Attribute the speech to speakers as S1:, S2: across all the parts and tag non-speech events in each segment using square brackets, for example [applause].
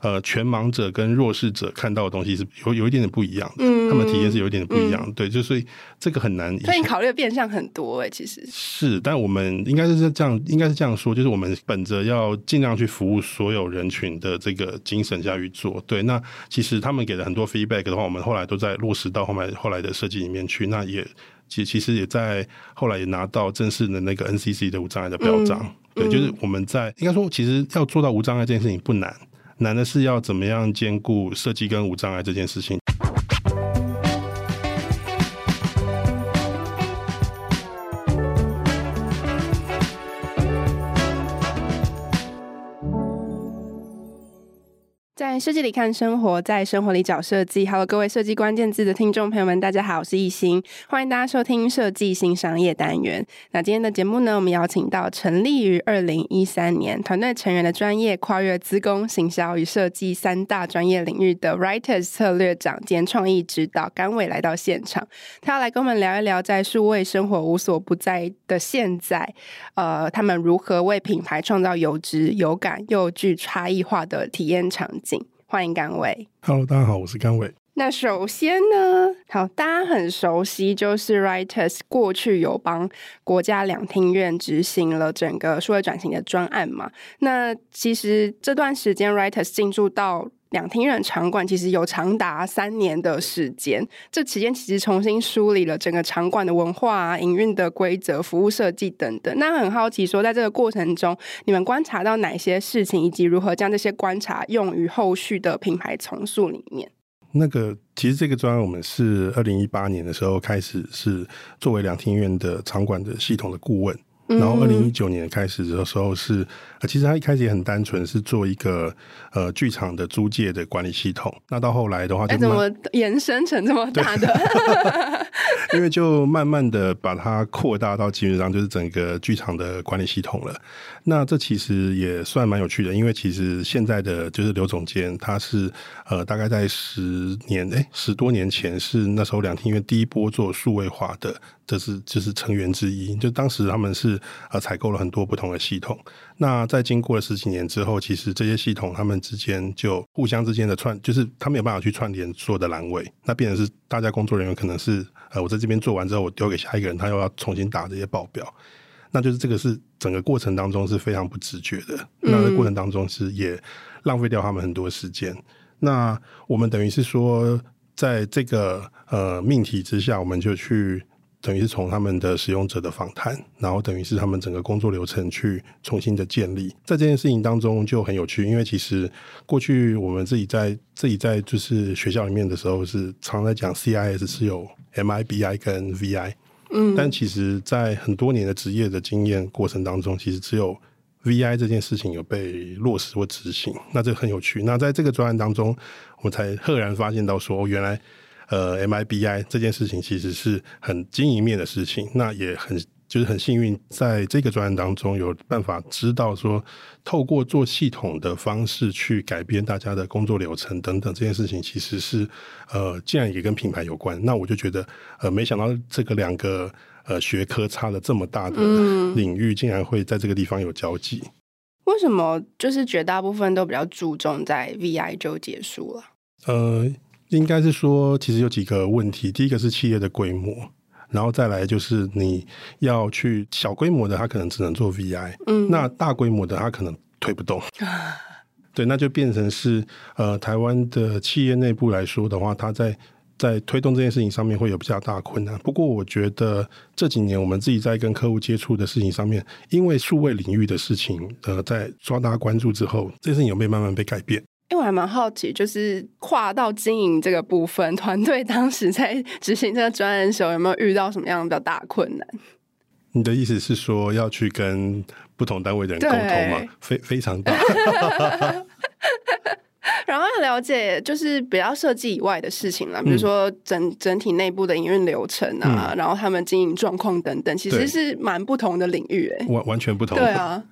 S1: 呃全盲者跟弱势者看到的东西是有有一点点不一样的，嗯、他们体验是有一点点不一样的，嗯、对，就所以这个很难。
S2: 所以你考虑的变相很多哎、欸，其实
S1: 是，但我们应该是这样，应该是这样说，就是我们本着要尽量去服务所有人群的这个精神下去做。对，那其实他们给了很多 feedback 的话，我们后来都在落实到后面后来的设计里面去。那也其其实也在后来也拿到正式的那个 NCC 的无障碍的表彰。嗯对，就是我们在应该说，其实要做到无障碍这件事情不难，难的是要怎么样兼顾设计跟无障碍这件事情。
S2: 设计里看生活，在生活里找设计。Hello，各位设计关键字的听众朋友们，大家好，我是易欣，欢迎大家收听设计新商业单元。那今天的节目呢，我们邀请到成立于二零一三年，团队成员的专业跨越资工、行销与设计三大专业领域的 Writers 策略长兼创意指导甘伟来到现场，他要来跟我们聊一聊，在数位生活无所不在的现在，呃，他们如何为品牌创造有质、有感又具差异化的体验场景。欢迎甘伟。
S1: Hello，大家好，我是甘伟。
S2: 那首先呢，好，大家很熟悉，就是 Writers 过去有帮国家两厅院执行了整个数位转型的专案嘛。那其实这段时间 Writers 进驻到两厅院场馆其实有长达三年的时间，这期间其实重新梳理了整个场馆的文化啊、营运的规则、服务设计等等。那很好奇说，在这个过程中，你们观察到哪些事情，以及如何将这些观察用于后续的品牌重塑里面？
S1: 那个其实这个专案我们是二零一八年的时候开始，是作为两厅院的场馆的系统的顾问。然后，二零一九年开始的时候是，其实他一开始也很单纯，是做一个呃剧场的租借的管理系统。那到后来的话
S2: 怎么延伸成这么大的？[laughs]
S1: 因为就慢慢的把它扩大到基本上就是整个剧场的管理系统了。那这其实也算蛮有趣的，因为其实现在的就是刘总监，他是呃大概在十年哎十多年前是那时候两厅院第一波做数位化的。这是就是成员之一，就当时他们是呃采购了很多不同的系统。那在经过了十几年之后，其实这些系统他们之间就互相之间的串，就是他没有办法去串联所有的栏位，那变成是大家工作人员可能是呃我在这边做完之后，我丢给下一个人，他又要重新打这些报表，那就是这个是整个过程当中是非常不直觉的。那在过程当中是也浪费掉他们很多时间。那我们等于是说，在这个呃命题之下，我们就去。等于是从他们的使用者的访谈，然后等于是他们整个工作流程去重新的建立，在这件事情当中就很有趣，因为其实过去我们自己在自己在就是学校里面的时候是常在讲 CIS 是有 MIBI 跟 VI，嗯，但其实在很多年的职业的经验过程当中，其实只有 VI 这件事情有被落实或执行，那这很有趣。那在这个专案当中，我们才赫然发现到说，哦，原来。呃，MIBI 这件事情其实是很经营面的事情，那也很就是很幸运，在这个专案当中有办法知道说，透过做系统的方式去改变大家的工作流程等等，这件事情其实是呃，既然也跟品牌有关，那我就觉得呃，没想到这个两个呃学科差了这么大的领域，竟然会在这个地方有交集。嗯。
S2: 为什么就是绝大部分都比较注重在 VI 就结束了？
S1: 呃。应该是说，其实有几个问题。第一个是企业的规模，然后再来就是你要去小规模的，它可能只能做 VI，嗯，那大规模的它可能推不动，[laughs] 对，那就变成是呃，台湾的企业内部来说的话，它在在推动这件事情上面会有比较大的困难。不过，我觉得这几年我们自己在跟客户接触的事情上面，因为数位领域的事情，呃，在抓大家关注之后，这件事情有没有慢慢被改变？
S2: 因为我还蛮好奇，就是跨到经营这个部分，团队当时在执行这个专案的时候，有没有遇到什么样比较大的困难？
S1: 你的意思是说要去跟不同单位的人沟通吗？非非常大。[laughs]
S2: 然后要了解就是比较设计以外的事情啦，比如说整整体内部的营运流程啊，嗯、然后他们经营状况等等，其实是蛮不同的领域、欸，
S1: 完完全不同。
S2: 对啊。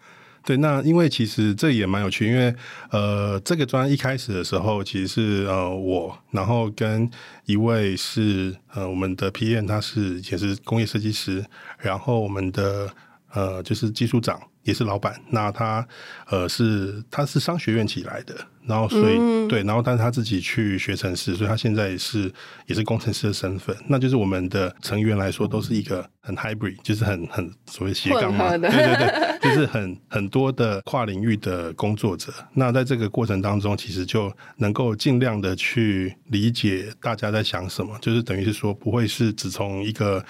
S1: 对，那因为其实这也蛮有趣，因为呃，这个专一开始的时候，其实是呃我，然后跟一位是呃我们的 PM，他是也是工业设计师，然后我们的呃就是技术长也是老板，那他呃是他是商学院起来的，然后所以、嗯、对，然后但是他自己去学程式，所以他现在也是也是工程师的身份。那就是我们的成员来说，都是一个很 hybrid，就是很很所谓斜杠嘛，对对对，就是很很多的跨领域的工作者。那在这个过程当中，其实就能够尽量的去理解大家在想什么，就是等于是说不会是只从一个。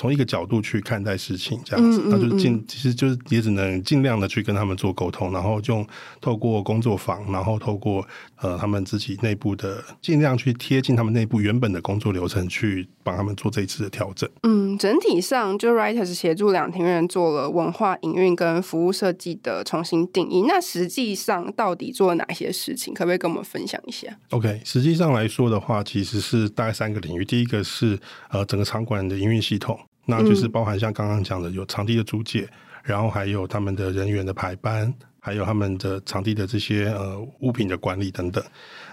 S1: 从一个角度去看待事情，这样子，那就尽其实就是也只能尽量的去跟他们做沟通，然后就透过工作坊，然后透过呃他们自己内部的尽量去贴近他们内部原本的工作流程，去帮他们做这一次的调整。
S2: 嗯，整体上就 Writers 协助两庭院做了文化营运跟服务设计的重新定义。那实际上到底做了哪些事情？可不可以跟我们分享一下
S1: ？OK，实际上来说的话，其实是大概三个领域。第一个是呃整个场馆的营运系统。那就是包含像刚刚讲的有场地的租借，然后还有他们的人员的排班，还有他们的场地的这些呃物品的管理等等。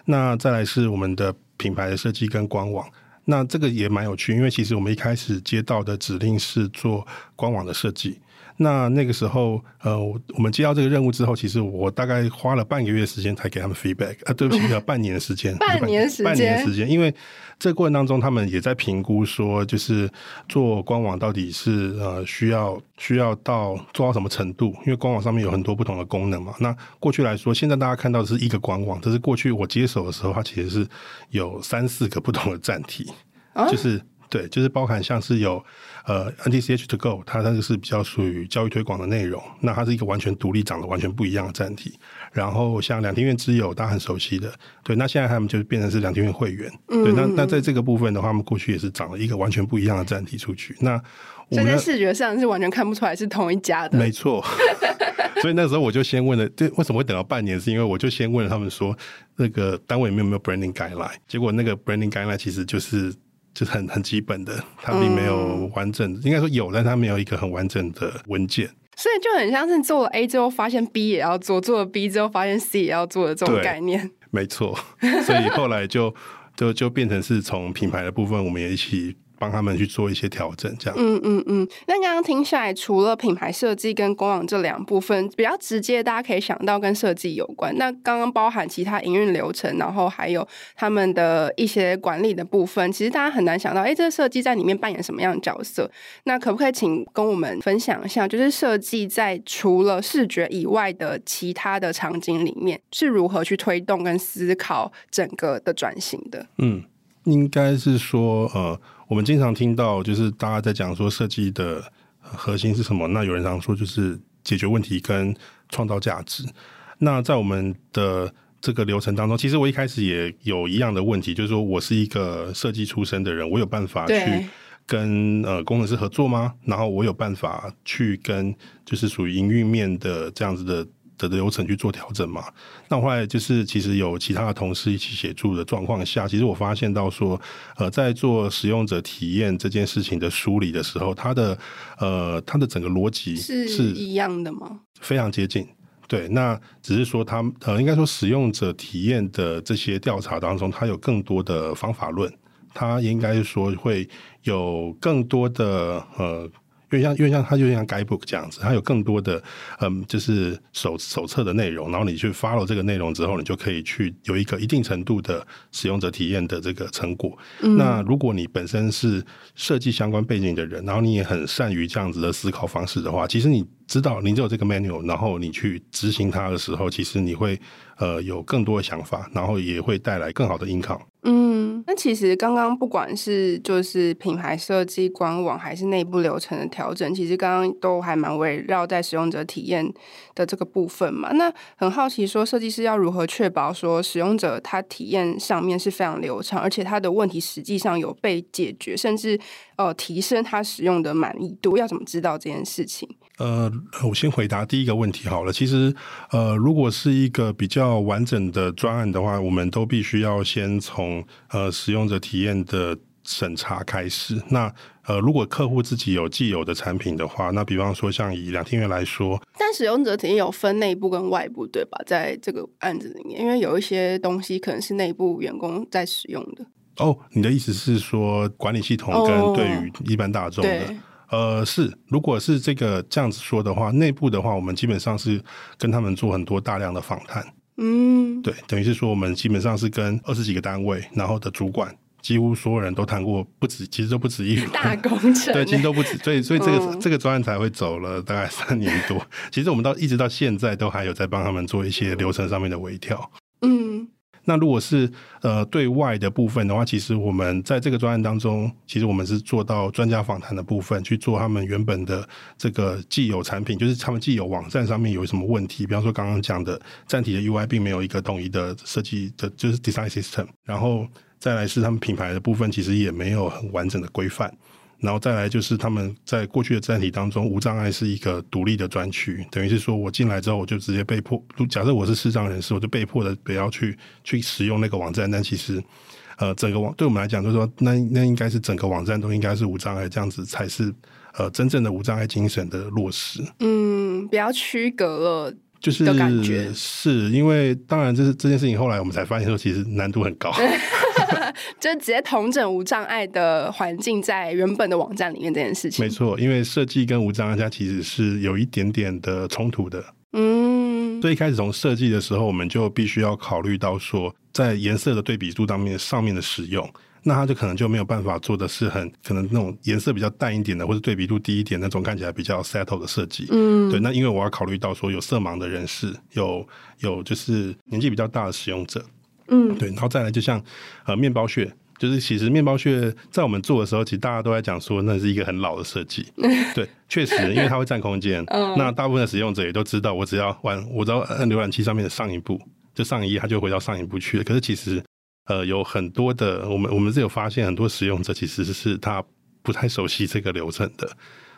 S1: 那再来是我们的品牌的设计跟官网。那这个也蛮有趣，因为其实我们一开始接到的指令是做官网的设计。那那个时候，呃，我们接到这个任务之后，其实我大概花了半个月时间才给他们 feedback 啊，对不起，要 [laughs] 半年的时间，
S2: 半年时间，
S1: 半年时间，因为这个过程当中，他们也在评估说，就是做官网到底是呃需要需要到做到什么程度，因为官网上面有很多不同的功能嘛。那过去来说，现在大家看到的是一个官网，但是过去我接手的时候，它其实是有三四个不同的站体，哦、就是。对，就是包含像是有呃 NTCH to go，它那个是比较属于教育推广的内容，那它是一个完全独立、长得完全不一样的站体。然后像两厅院之友，大家很熟悉的，对，那现在他们就变成是两厅院会员。嗯、对，那那在这个部分的话，他们过去也是长了一个完全不一样的站体出去。那
S2: 所以在视觉上是完全看不出来是同一家的。
S1: 没错，[laughs] 所以那时候我就先问了，这，为什么会等到半年？是因为我就先问了他们说，那个单位里面有没有 branding guideline？结果那个 branding guideline 其实就是。就是很很基本的，它并没有完整，嗯、应该说有，但它没有一个很完整的文件，
S2: 所以就很像是做了 A 之后发现 B 也要做，做了 B 之后发现 C 也要做的这种概念。
S1: 没错，所以后来就就就变成是从品牌的部分，我们也一起。帮他们去做一些调整，这样。
S2: 嗯嗯嗯。那刚刚听下来，除了品牌设计跟官网这两部分比较直接，大家可以想到跟设计有关。那刚刚包含其他营运流程，然后还有他们的一些管理的部分，其实大家很难想到，哎，这个设计在里面扮演什么样的角色？那可不可以请跟我们分享一下，就是设计在除了视觉以外的其他的场景里面是如何去推动跟思考整个的转型的？
S1: 嗯，应该是说，呃。我们经常听到，就是大家在讲说设计的核心是什么？那有人常说就是解决问题跟创造价值。那在我们的这个流程当中，其实我一开始也有一样的问题，就是说我是一个设计出身的人，我有办法去跟呃工程师合作吗？然后我有办法去跟就是属于营运面的这样子的。的流程去做调整嘛？那后来就是其实有其他的同事一起协助的状况下，其实我发现到说，呃，在做使用者体验这件事情的梳理的时候，它的呃，它的整个逻辑是
S2: 是一样的吗？
S1: 非常接近。对，那只是说它呃，应该说使用者体验的这些调查当中，它有更多的方法论，它应该说会有更多的呃。因为像，因为像它就像 guidebook 这样子，它有更多的嗯，就是手手册的内容，然后你去 follow 这个内容之后，你就可以去有一个一定程度的使用者体验的这个成果。嗯。那如果你本身是设计相关背景的人，然后你也很善于这样子的思考方式的话，其实你知道你只有这个 manual，然后你去执行它的时候，其实你会呃有更多的想法，然后也会带来更好的 income。
S2: 嗯，那其实刚刚不管是就是品牌设计、官网还是内部流程的调整，其实刚刚都还蛮围绕在使用者体验的这个部分嘛。那很好奇，说设计师要如何确保说使用者他体验上面是非常流畅，而且他的问题实际上有被解决，甚至呃提升他使用的满意度，要怎么知道这件事情？
S1: 呃，我先回答第一个问题好了。其实，呃，如果是一个比较完整的专案的话，我们都必须要先从呃使用者体验的审查开始。那呃，如果客户自己有既有的产品的话，那比方说像以两厅院来说，
S2: 但使用者体验有分内部跟外部，对吧？在这个案子里面，因为有一些东西可能是内部员工在使用的。
S1: 哦，你的意思是说管理系统跟对于一般大众的？哦呃，是，如果是这个这样子说的话，内部的话，我们基本上是跟他们做很多大量的访谈。嗯，
S2: 嗯，
S1: 对，等于是说我们基本上是跟二十几个单位，然后的主管。几乎所有人都谈过，不止，其实都不止一
S2: 大工程，[laughs]
S1: 对，其实都不止，[laughs] 所以，所以这个、嗯、这个专案才会走了大概三年多。其实我们到一直到现在都还有在帮他们做一些流程上面的微调。嗯，那如果是呃对外的部分的话，其实我们在这个专案当中，其实我们是做到专家访谈的部分，去做他们原本的这个既有产品，就是他们既有网站上面有什么问题，比方说刚刚讲的站体的 UI 并没有一个统一的设计的，就是 design system，然后。再来是他们品牌的部分，其实也没有很完整的规范。然后再来就是他们在过去的站体当中，无障碍是一个独立的专区，等于是说我进来之后，我就直接被迫，假设我是视障人士，我就被迫的不要去去使用那个网站。但其实，呃，整个网对我们来讲，就是说，那那应该是整个网站都应该是无障碍，这样子才是呃真正的无障碍精神的落实。
S2: 嗯，比较区隔了。
S1: 就是感觉是因为，当然这是这件事情，后来我们才发现说，其实难度很高，[laughs] [laughs]
S2: 就直接同整无障碍的环境在原本的网站里面这件事情。
S1: 没错，因为设计跟无障碍它其实是有一点点的冲突的。
S2: 嗯，
S1: 所以一开始从设计的时候，我们就必须要考虑到说，在颜色的对比度当面上面的使用。那它就可能就没有办法做的是很可能那种颜色比较淡一点的，或者对比度低一点那种看起来比较 settle 的设计。嗯，对。那因为我要考虑到说有色盲的人士，有有就是年纪比较大的使用者。嗯，对。然后再来就像呃面包屑，就是其实面包屑在我们做的时候，其实大家都在讲说那是一个很老的设计。[laughs] 对，确实，因为它会占空间。[laughs] 嗯。那大部分的使用者也都知道，我只要玩，我只要按浏览器上面的上一步，就上一页，它就回到上一步去了。可是其实。呃，有很多的，我们我们是有发现很多使用者其实是他不太熟悉这个流程的，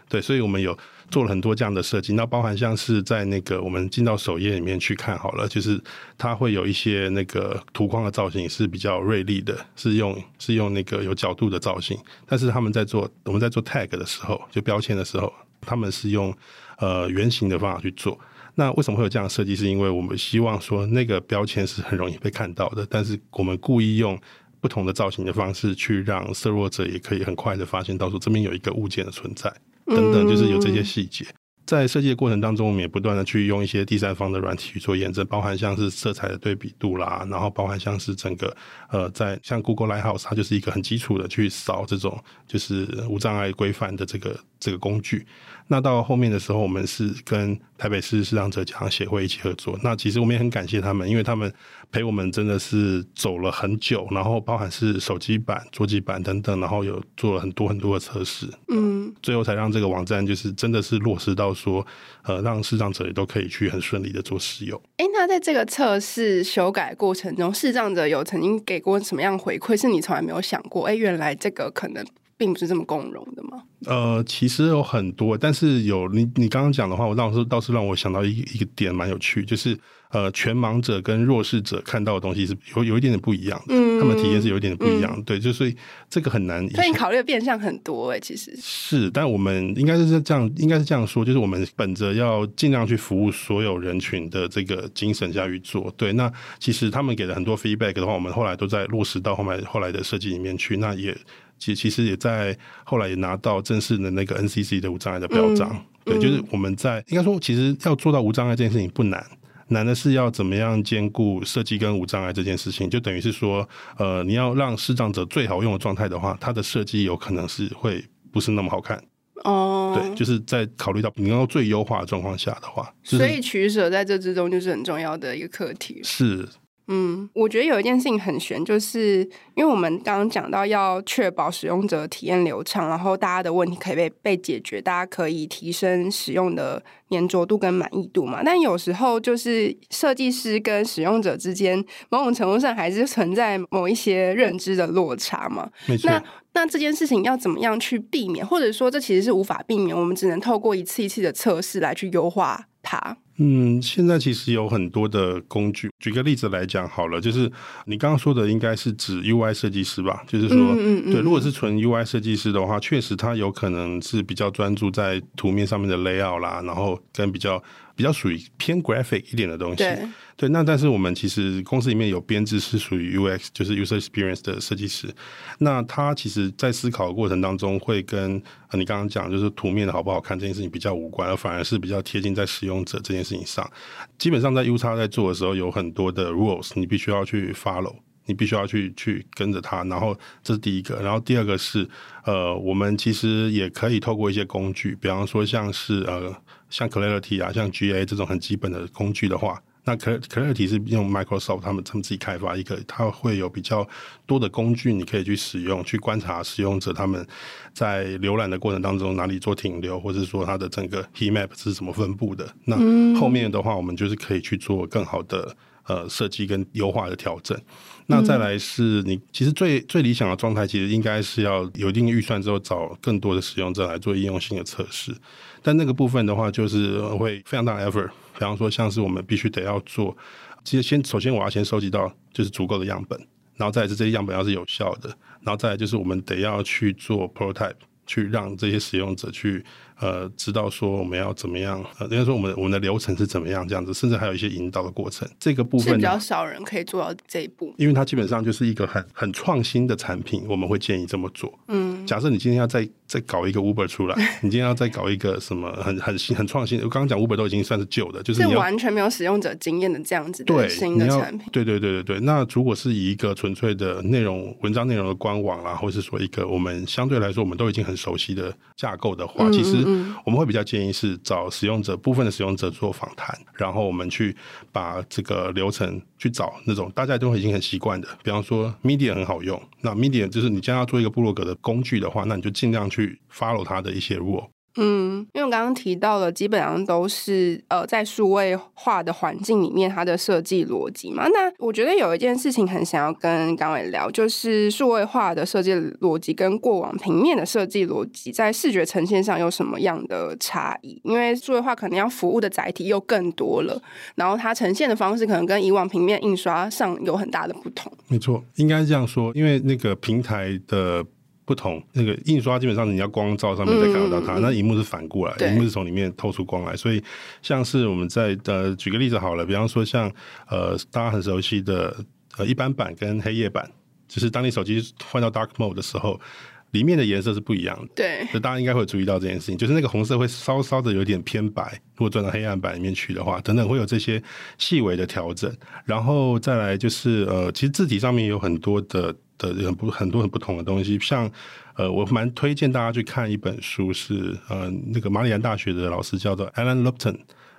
S1: 对，所以我们有做了很多这样的设计。那包含像是在那个我们进到首页里面去看好了，就是它会有一些那个图框的造型是比较锐利的，是用是用那个有角度的造型。但是他们在做我们在做 tag 的时候，就标签的时候，他们是用呃圆形的方法去做。那为什么会有这样的设计？是因为我们希望说那个标签是很容易被看到的，但是我们故意用不同的造型的方式去让色弱者也可以很快的发现到说这边有一个物件的存在，等等，就是有这些细节。在设计的过程当中，我们也不断的去用一些第三方的软体去做验证，包含像是色彩的对比度啦，然后包含像是整个呃，在像 Google Lighthouse，它就是一个很基础的去扫这种就是无障碍规范的这个这个工具。那到后面的时候，我们是跟台北市视障者家长协会一起合作。那其实我们也很感谢他们，因为他们陪我们真的是走了很久，然后包含是手机版、桌机版等等，然后有做了很多很多的测试，嗯，最后才让这个网站就是真的是落实到说，呃，让视障者也都可以去很顺利的做使用。
S2: 哎、欸，那在这个测试修改过程中，视障者有曾经给过什么样回馈？是你从来没有想过？哎、欸，原来这个可能。并不是这么共融的吗？
S1: 呃，其实有很多，但是有你你刚刚讲的话，我倒是倒是让我想到一一个点蛮有趣，就是呃，全盲者跟弱势者看到的东西是有有一点点不一样的，嗯，他们体验是有一点点不一样，嗯、对，就所以这个很难。
S2: 所以你考虑的变相很多哎、欸，其实
S1: 是，但我们应该是这样，应该是这样说，就是我们本着要尽量去服务所有人群的这个精神下去做。对，那其实他们给了很多 feedback 的话，我们后来都在落实到后面后来的设计里面去，那也。其其实也在后来也拿到正式的那个 NCC 的无障碍的标章，嗯、对，就是我们在应该说，其实要做到无障碍这件事情不难，难的是要怎么样兼顾设计跟无障碍这件事情，就等于是说，呃，你要让视障者最好用的状态的话，它的设计有可能是会不是那么好看。
S2: 哦，
S1: 对，就是在考虑到你要最优化的状况下的话，就是、
S2: 所以取舍在这之中就是很重要的一个课题，
S1: 是。
S2: 嗯，我觉得有一件事情很悬，就是因为我们刚刚讲到要确保使用者体验流畅，然后大家的问题可以被被解决，大家可以提升使用的粘着度跟满意度嘛。但有时候就是设计师跟使用者之间，某种程度上还是存在某一些认知的落差嘛。
S1: 没错。
S2: 那那这件事情要怎么样去避免，或者说这其实是无法避免，我们只能透过一次一次的测试来去优化它。
S1: 嗯，现在其实有很多的工具。举个例子来讲好了，就是你刚刚说的应该是指 UI 设计师吧？就是说，嗯嗯嗯对，如果是纯 UI 设计师的话，确实他有可能是比较专注在图面上面的 layout 啦，然后跟比较。比较属于偏 graphic 一点的东西。
S2: 对，
S1: 对，那但是我们其实公司里面有编制是属于 UX，就是 user experience 的设计师。那他其实在思考的过程当中，会跟你刚刚讲，就是图面的好不好看这件事情比较无关，而反而是比较贴近在使用者这件事情上。基本上在 UX 在做的时候，有很多的 rules，你必须要去 follow。你必须要去去跟着它，然后这是第一个，然后第二个是，呃，我们其实也可以透过一些工具，比方说像是呃，像 Clarity 啊，像 GA 这种很基本的工具的话，那 Clarity 是用 Microsoft 他们他们自己开发一个，它会有比较多的工具，你可以去使用，去观察使用者他们在浏览的过程当中哪里做停留，或者说它的整个 Heat Map 是怎么分布的。那后面的话，我们就是可以去做更好的呃设计跟优化的调整。那再来是你其实最最理想的状态，其实应该是要有一定预算之后，找更多的使用者来做应用性的测试。但那个部分的话，就是会非常大的 effort。比方说，像是我们必须得要做，其实先首先我要先收集到就是足够的样本，然后再是这些样本要是有效的，然后再就是我们得要去做 prototype，去让这些使用者去。呃，知道说我们要怎么样？呃，应该说我们我们的流程是怎么样这样子，甚至还有一些引导的过程。这个部分
S2: 是比较少人可以做到这一步，
S1: 因为它基本上就是一个很很创新的产品，我们会建议这么做。嗯，假设你今天要再再搞一个 Uber 出来，[laughs] 你今天要再搞一个什么很很新很创新，我刚刚讲 Uber 都已经算是旧的，就是你
S2: 完全没有使用者经验的这样子的新的产品。
S1: 对对对对对。那如果是以一个纯粹的内容文章内容的官网啦，或是说一个我们相对来说我们都已经很熟悉的架构的话，其实我们会比较。建议是找使用者部分的使用者做访谈，然后我们去把这个流程去找那种大家都已经很习惯的，比方说 Media 很好用，那 Media 就是你将要做一个部落格的工具的话，那你就尽量去 follow 它的一些 rule。
S2: 嗯，因为我刚刚提到的，基本上都是呃，在数位化的环境里面，它的设计逻辑嘛。那我觉得有一件事情很想要跟刚伟聊，就是数位化的设计逻辑跟过往平面的设计逻辑，在视觉呈现上有什么样的差异？因为数位化可能要服务的载体又更多了，然后它呈现的方式可能跟以往平面印刷上有很大的不同。
S1: 没错，应该是这样说，因为那个平台的。不同，那个印刷基本上你要光照上面才看得到它，嗯、那荧幕是反过来，荧幕是从里面透出光来，所以像是我们在呃举个例子好了，比方说像呃大家很熟悉的呃一般版跟黑夜版，就是当你手机换到 Dark Mode 的时候，里面的颜色是不一样的。
S2: 对，
S1: 就大家应该会注意到这件事情，就是那个红色会稍稍的有点偏白，如果转到黑暗版里面去的话，等等会有这些细微的调整，然后再来就是呃其实字体上面有很多的。的很不很多很不同的东西，像呃，我蛮推荐大家去看一本书是，是呃那个马里兰大学的老师叫做 Alan Lupton，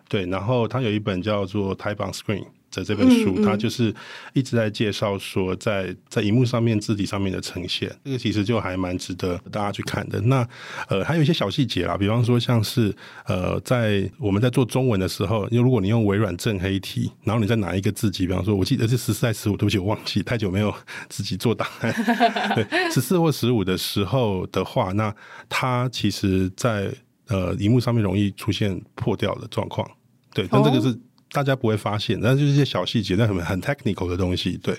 S1: 对，然后他有一本叫做 Type on Screen。在这本书，它就是一直在介绍说在，在在荧幕上面字体上面的呈现，这个其实就还蛮值得大家去看的。那呃，还有一些小细节啦，比方说像是呃，在我们在做中文的时候，因为如果你用微软正黑体，然后你再拿一个字体，比方说，我记得是十四还是十五，对不起，我忘记太久没有自己做档案。[laughs] 对，十四或十五的时候的话，那它其实在呃荧幕上面容易出现破掉的状况。对，但这个是。Oh. 大家不会发现，但是就是一些小细节，那很很 technical 的东西，对，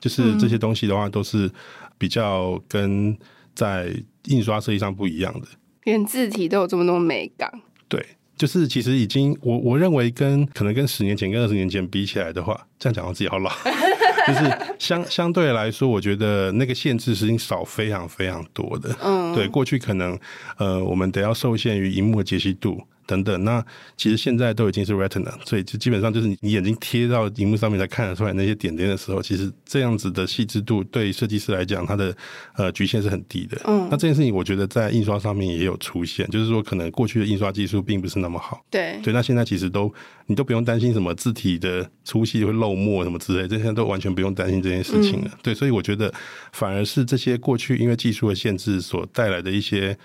S1: 就是这些东西的话，都是比较跟在印刷设计上不一样的。
S2: 连字体都有这么多美感，
S1: 对，就是其实已经，我我认为跟可能跟十年前、跟二十年前比起来的话，这样讲我自己好老，[laughs] 就是相相对来说，我觉得那个限制是已经少非常非常多的。嗯，对，过去可能呃，我们得要受限于荧幕的解析度。等等，那其实现在都已经是 Retina，所以就基本上就是你眼睛贴到荧幕上面才看得出来那些点点的时候，其实这样子的细致度对设计师来讲，它的呃局限是很低的。嗯，那这件事情我觉得在印刷上面也有出现，就是说可能过去的印刷技术并不是那么好。
S2: 对，
S1: 对，那现在其实都你都不用担心什么字体的粗细会漏墨什么之类，这些都完全不用担心这件事情了。嗯、对，所以我觉得反而是这些过去因为技术的限制所带来的一些。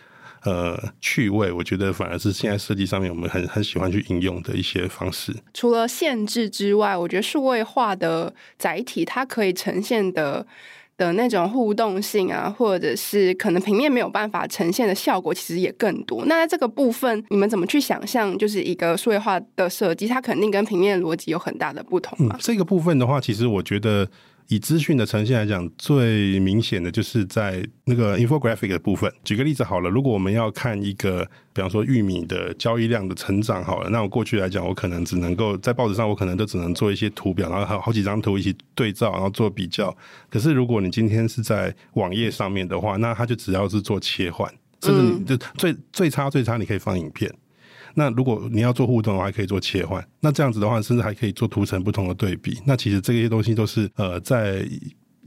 S1: 呃，趣味，我觉得反而是现在设计上面我们很很喜欢去应用的一些方式。
S2: 除了限制之外，我觉得数位化的载体，它可以呈现的的那种互动性啊，或者是可能平面没有办法呈现的效果，其实也更多。那在这个部分，你们怎么去想象？就是一个数位化的设计，它肯定跟平面逻辑有很大的不同嘛。
S1: 嗯，这个部分的话，其实我觉得。以资讯的呈现来讲，最明显的就是在那个 infographic 的部分。举个例子好了，如果我们要看一个，比方说玉米的交易量的成长好了，那我过去来讲，我可能只能够在报纸上，我可能都只能做一些图表，然后还有好几张图一起对照，然后做比较。可是如果你今天是在网页上面的话，那它就只要是做切换，甚至你就最最差最差，你可以放影片。那如果你要做互动的话，还可以做切换。那这样子的话，甚至还可以做图层不同的对比。那其实这些东西都是呃在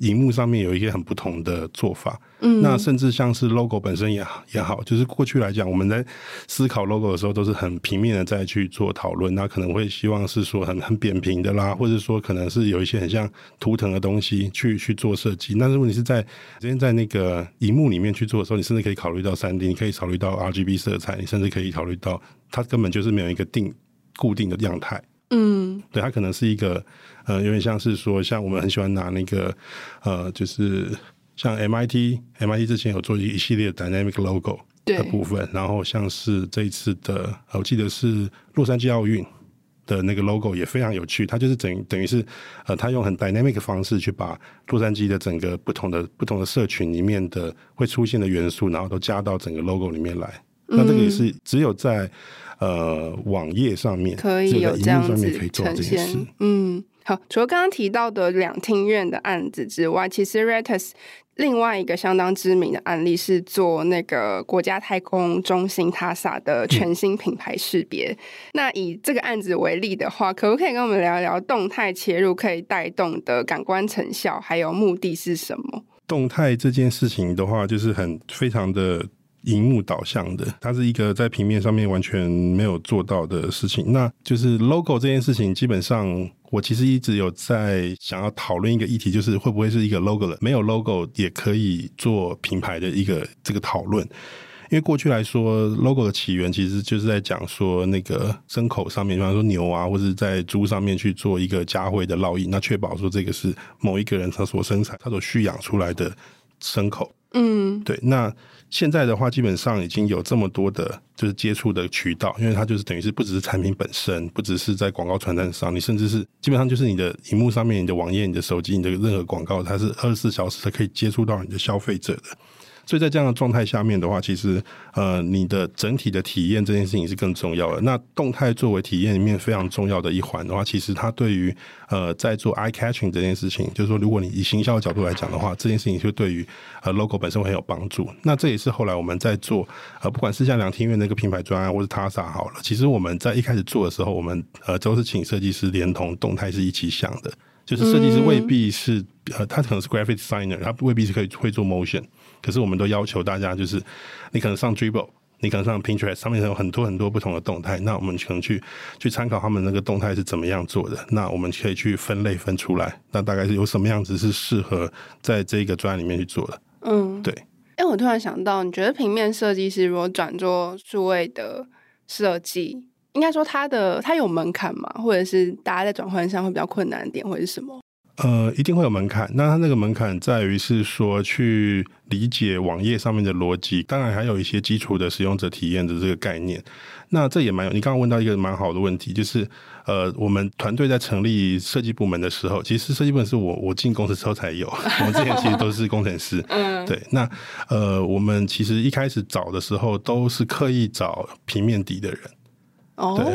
S1: 荧幕上面有一些很不同的做法。嗯，那甚至像是 logo 本身也也好，就是过去来讲，我们在思考 logo 的时候，都是很平面的在去做讨论。那可能会希望是说很很扁平的啦，或者说可能是有一些很像图腾的东西去去做设计。那如果你是在直接在那个荧幕里面去做的时候，你甚至可以考虑到三 D，你可以考虑到 RGB 色彩，你甚至可以考虑到。它根本就是没有一个定固定的样态，嗯，对，它可能是一个，呃，有点像是说，像我们很喜欢拿那个，呃，就是像 MIT，MIT 之前有做一系列 dynamic logo 的部分，然后像是这一次的，我记得是洛杉矶奥运的那个 logo 也非常有趣，它就是等于等于是，呃，它用很 dynamic 的方式去把洛杉矶的整个不同的不同的社群里面的会出现的元素，然后都加到整个 logo 里面来。那这个也是只有在呃网页上面
S2: 可以有这样子呈现。嗯，好，除了刚刚提到的两厅院的案子之外，其实 Reuters 另外一个相当知名的案例是做那个国家太空中心 TASA 的全新品牌识别。嗯、那以这个案子为例的话，可不可以跟我们聊一聊动态切入可以带动的感官成效，还有目的是什么？
S1: 动态这件事情的话，就是很非常的。荧幕导向的，它是一个在平面上面完全没有做到的事情。那就是 logo 这件事情，基本上我其实一直有在想要讨论一个议题，就是会不会是一个 logo 了，没有 logo 也可以做品牌的一个这个讨论。因为过去来说，logo 的起源其实就是在讲说那个牲口上面，比方说牛啊，或者在猪上面去做一个家徽的烙印，那确保说这个是某一个人他所生产、他所蓄养出来的牲口。嗯，对，那。现在的话，基本上已经有这么多的，就是接触的渠道，因为它就是等于是不只是产品本身，不只是在广告传单上，你甚至是基本上就是你的荧幕上面、你的网页、你的手机、你的任何广告，它是二十四小时它可以接触到你的消费者的。所以在这样的状态下面的话，其实呃，你的整体的体验这件事情是更重要的。那动态作为体验里面非常重要的一环的话，其实它对于呃在做 eye catching 这件事情，就是说如果你以行销的角度来讲的话，这件事情就对于呃 logo 本身会很有帮助。那这也是后来我们在做呃不管是像两厅院那个品牌专案，或是 TASA 好了，其实我们在一开始做的时候，我们呃都是请设计师连同动态是一起想的，就是设计师未必是、呃他可能是 graphic designer，他未必是可以会做 motion。可是我们都要求大家，就是你可能上 Dribbble，你可能上 Pinterest，上面有很多很多不同的动态。那我们可能去去参考他们那个动态是怎么样做的。那我们可以去分类分出来，那大概是有什么样子是适合在这个专案里面去做的。嗯，对。
S2: 哎，我突然想到，你觉得平面设计师如果转做数位的设计，应该说它的它有门槛吗？或者是大家在转换上会比较困难的点，或者是什么？
S1: 呃，一定会有门槛。那它那个门槛在于是说去理解网页上面的逻辑，当然还有一些基础的使用者体验的这个概念。那这也蛮有，你刚刚问到一个蛮好的问题，就是呃，我们团队在成立设计部门的时候，其实设计部门是我我进公司之后才有，[laughs] 我们之前其实都是工程师。[laughs] 嗯，对。那呃，我们其实一开始找的时候都是刻意找平面底的人。哦。对。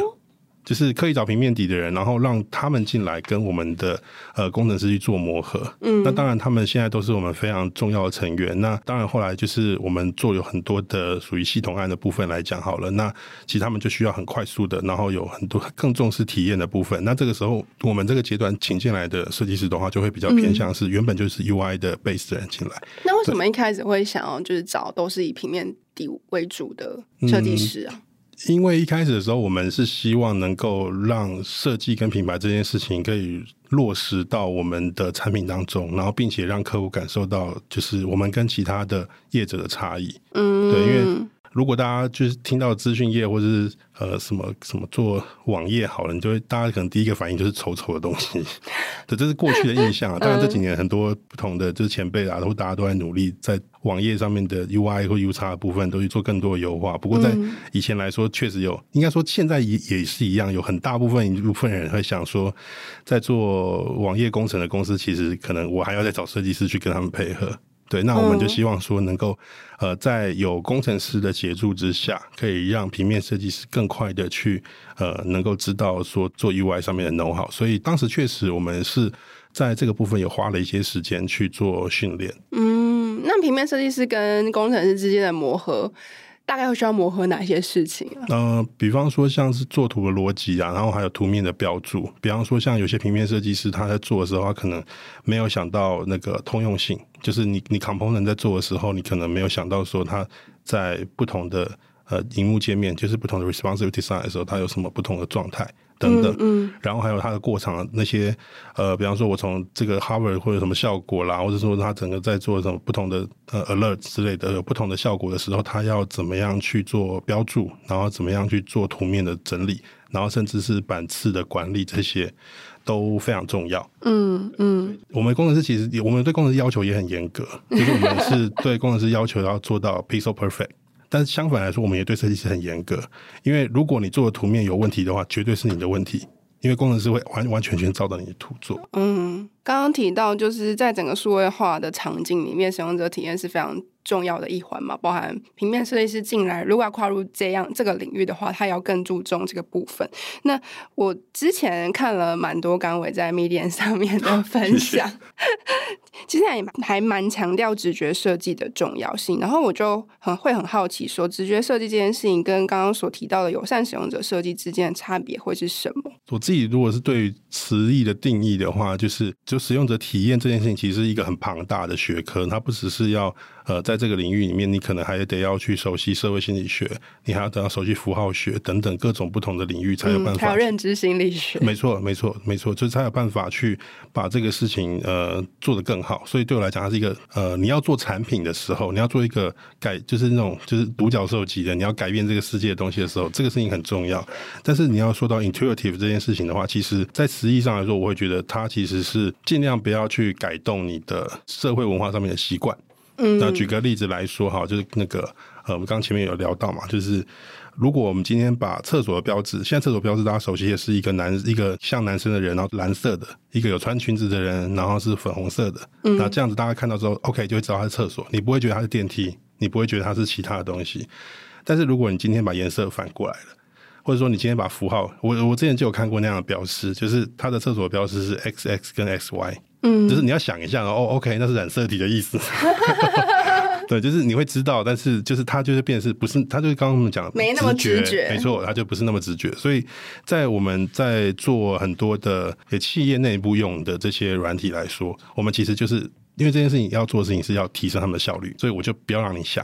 S1: 就是刻意找平面底的人，然后让他们进来跟我们的呃工程师去做磨合。嗯，那当然他们现在都是我们非常重要的成员。那当然后来就是我们做有很多的属于系统案的部分来讲好了。那其实他们就需要很快速的，然后有很多更重视体验的部分。那这个时候我们这个阶段请进来的设计师的话，就会比较偏向是原本就是 UI 的 base 的人进来。
S2: 那为什么一开始会想要就是找都是以平面底为主的设计师啊？嗯
S1: 因为一开始的时候，我们是希望能够让设计跟品牌这件事情可以落实到我们的产品当中，然后并且让客户感受到，就是我们跟其他的业者的差异。嗯，对，因为如果大家就是听到资讯业或者是呃什么什么做网页好了，你就会大家可能第一个反应就是丑丑的东西，[laughs] 对，这是过去的印象。[laughs] 当然这几年很多不同的就是前辈啊，都大家都在努力在网页上面的 UI 或 UX 的部分都去做更多的优化。不过在以前来说，确实有，应该说现在也也是一样，有很大部分一部分人会想说，在做网页工程的公司，其实可能我还要再找设计师去跟他们配合。对，那我们就希望说能够，呃，在有工程师的协助之下，可以让平面设计师更快的去，呃，能够知道说做 UI 上面的 know how。所以当时确实我们是在这个部分也花了一些时间去做训练。
S2: 嗯，那平面设计师跟工程师之间的磨合。大概会需要磨合哪些事情啊？
S1: 嗯、呃，比方说像是做图的逻辑啊，然后还有图面的标注。比方说像有些平面设计师他在做的时候，他可能没有想到那个通用性，就是你你 component 在做的时候，你可能没有想到说它在不同的呃荧幕界面，就是不同的 responsive design 的时候，它有什么不同的状态。等等，嗯，然后还有它的过场那些，呃，比方说我从这个 hover 或者什么效果啦，或者说它整个在做什么不同的呃 alert 之类的有不同的效果的时候，它要怎么样去做标注，然后怎么样去做图面的整理，然后甚至是版次的管理，这些都非常重要。嗯嗯，嗯我们工程师其实我们对工程师要求也很严格，就是我们是对工程师要求要做到 pixel perfect。但是相反来说，我们也对设计师很严格，因为如果你做的图面有问题的话，绝对是你的问题，因为工程师会完完全全照着你的图做。
S2: 嗯，刚刚提到就是在整个数位化的场景里面，使用者体验是非常重要的一环嘛，包含平面设计师进来，如果要跨入这样这个领域的话，他要更注重这个部分。那我之前看了蛮多刚伟在 Medium 上面的分享，其实还还蛮强调直觉设计的重要性。然后我就很会很好奇说，直觉设计这件事情跟刚刚所提到的友善使用者设计之间的差别会是什么？
S1: 我自己如果是对于词义的定义的话，就是就使用者体验这件事情，其实是一个很庞大的学科，它不只是要。呃，在这个领域里面，你可能还得要去熟悉社会心理学，你还要等到熟悉符号学等等各种不同的领域，才有办法。
S2: 还有认知心理学。
S1: 没错，没错，没错，就是才有办法去把这个事情呃做得更好。所以对我来讲，它是一个呃，你要做产品的时候，你要做一个改，就是那种就是独角兽级的，你要改变这个世界的东西的时候，这个事情很重要。但是你要说到 intuitive 这件事情的话，其实在词义上来说，我会觉得它其实是尽量不要去改动你的社会文化上面的习惯。嗯，那举个例子来说哈，就是那个呃，我们刚前面有聊到嘛，就是如果我们今天把厕所的标志，现在厕所标志大家熟悉也是一个男一个像男生的人，然后蓝色的，一个有穿裙子的人，然后是粉红色的，嗯，那这样子大家看到之后，OK 就会知道它是厕所，你不会觉得它是电梯，你不会觉得它是其他的东西。但是如果你今天把颜色反过来了，或者说你今天把符号，我我之前就有看过那样的标识，就是它的厕所标识是 XX 跟 XY。嗯，就是你要想一下哦，OK，那是染色体的意思。[laughs] 对，就是你会知道，但是就是它就是变是不是，它就是刚刚我们讲
S2: 没那么直觉，
S1: 没错，它就不是那么直觉。所以在我们在做很多的给企业内部用的这些软体来说，我们其实就是因为这件事情要做的事情是要提升他们的效率，所以我就不要让你想。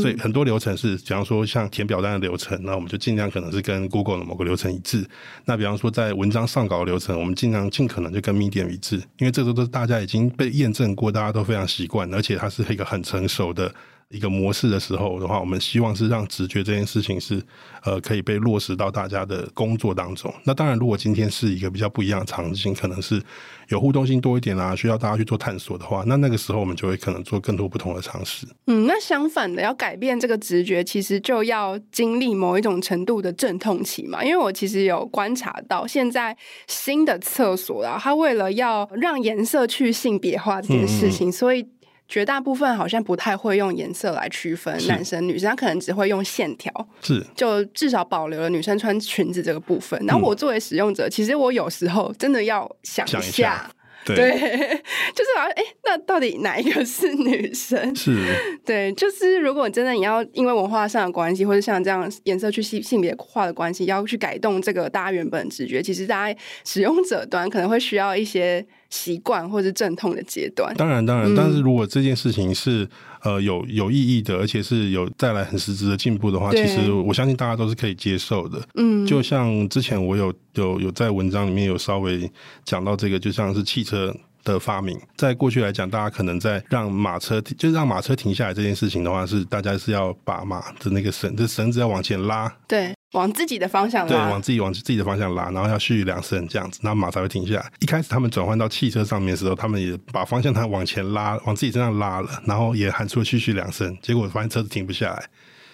S1: 所以很多流程是，比方说像填表单的流程，那我们就尽量可能是跟 Google 的某个流程一致。那比方说在文章上稿的流程，我们尽量尽可能就跟 Medium 一致，因为这个都是大家已经被验证过，大家都非常习惯，而且它是一个很成熟的。一个模式的时候的话，我们希望是让直觉这件事情是呃可以被落实到大家的工作当中。那当然，如果今天是一个比较不一样的场景，可能是有互动性多一点啊，需要大家去做探索的话，那那个时候我们就会可能做更多不同的尝试。
S2: 嗯，那相反的，要改变这个直觉，其实就要经历某一种程度的阵痛期嘛。因为我其实有观察到，现在新的厕所啊，它为了要让颜色去性别化这件事情，嗯、所以。绝大部分好像不太会用颜色来区分男生女生，他可能只会用线条，
S1: 是就
S2: 至少保留了女生穿裙子这个部分。然后我作为使用者，其实我有时候真的要想一下。对，对，[laughs] 就是好像哎，那到底哪一个是女生？
S1: 是，
S2: 对，就是如果真的你要因为文化上的关系，或者像这样颜色去性性别化的关系，要去改动这个大家原本的直觉，其实大家使用者端可能会需要一些习惯或者阵痛的阶段。
S1: 当然，当然，但是如果这件事情是。呃，有有意义的，而且是有带来很实质的进步的话，其实我相信大家都是可以接受的。嗯，就像之前我有有有在文章里面有稍微讲到这个，就像是汽车的发明。在过去来讲，大家可能在让马车就是让马车停下来这件事情的话，是大家是要把马的那个绳，这绳子要往前拉，
S2: 对，往自己的方向拉，
S1: 对，往自己往自己的方向拉，然后要蓄两声这样子，然后马才会停下来。一开始他们转换到汽车上面的时候，他们也把方向盘往前拉，往自己身上拉了，然后也喊出了蓄蓄两声，结果发现车子停不下来。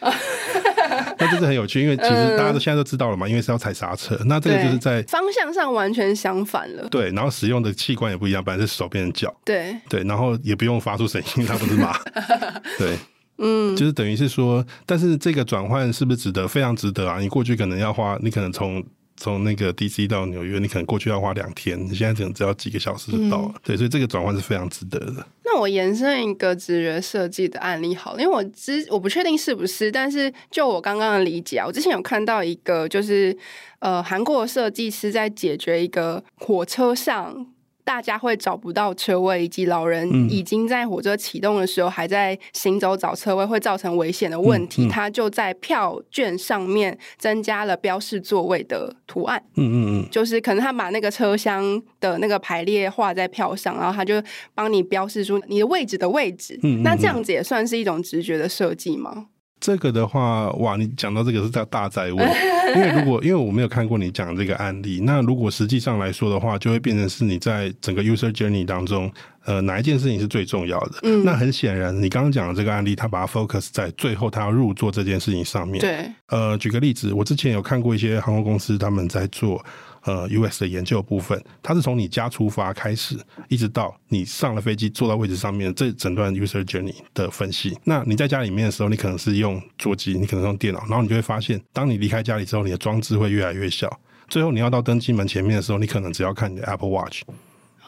S1: [laughs] 那这是很有趣，因为其实大家都现在都知道了嘛，因为是要踩刹车。那这个就是在
S2: 方向上完全相反了。
S1: 对，然后使用的器官也不一样，本来是手变成脚。
S2: 对
S1: 对，然后也不用发出声音，它不是马。[laughs] 对，嗯，就是等于是说，但是这个转换是不是值得？非常值得啊！你过去可能要花，你可能从。从那个 DC 到纽约，你可能过去要花两天，你现在可能只要几个小时就到了。嗯、对，所以这个转换是非常值得的。
S2: 那我延伸一个直觉设计的案例好了，因为我之我不确定是不是，但是就我刚刚的理解啊，我之前有看到一个，就是呃韩国的设计师在解决一个火车上。大家会找不到车位，以及老人已经在火车启动的时候还在行走找车位，会造成危险的问题。他就在票券上面增加了标示座位的图案。嗯嗯嗯，就是可能他把那个车厢的那个排列画在票上，然后他就帮你标示出你的位置的位置。那这样子也算是一种直觉的设计吗？
S1: 这个的话，哇，你讲到这个是叫大哉问，[laughs] 因为如果因为我没有看过你讲这个案例，那如果实际上来说的话，就会变成是你在整个 user journey 当中，呃，哪一件事情是最重要的？嗯，那很显然，你刚刚讲的这个案例，他把它 focus 在最后他要入座这件事情上面。
S2: 对，
S1: 呃，举个例子，我之前有看过一些航空公司他们在做。呃，US 的研究部分，它是从你家出发开始，一直到你上了飞机坐到位置上面，这整段 user journey 的分析。那你在家里面的时候，你可能是用座机，你可能用电脑，然后你就会发现，当你离开家里之后，你的装置会越来越小，最后你要到登机门前面的时候，你可能只要看你的 Apple Watch。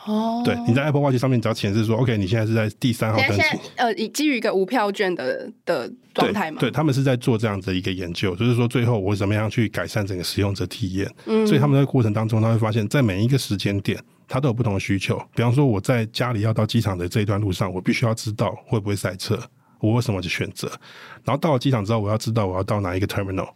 S1: 哦，oh. 对，你在 Apple Watch 上面只要显示说，OK，你现在是在第三号登机，
S2: 呃，以基于一个无票券的的状态嘛，
S1: 对，他们是在做这样子的一个研究，就是说最后我怎么样去改善整个使用者体验。嗯，所以他们在过程当中，他会发现，在每一个时间点，他都有不同的需求。比方说，我在家里要到机场的这一段路上，我必须要知道会不会塞车，我为什么去选择？然后到了机场之后，我要知道我要到哪一个 terminal，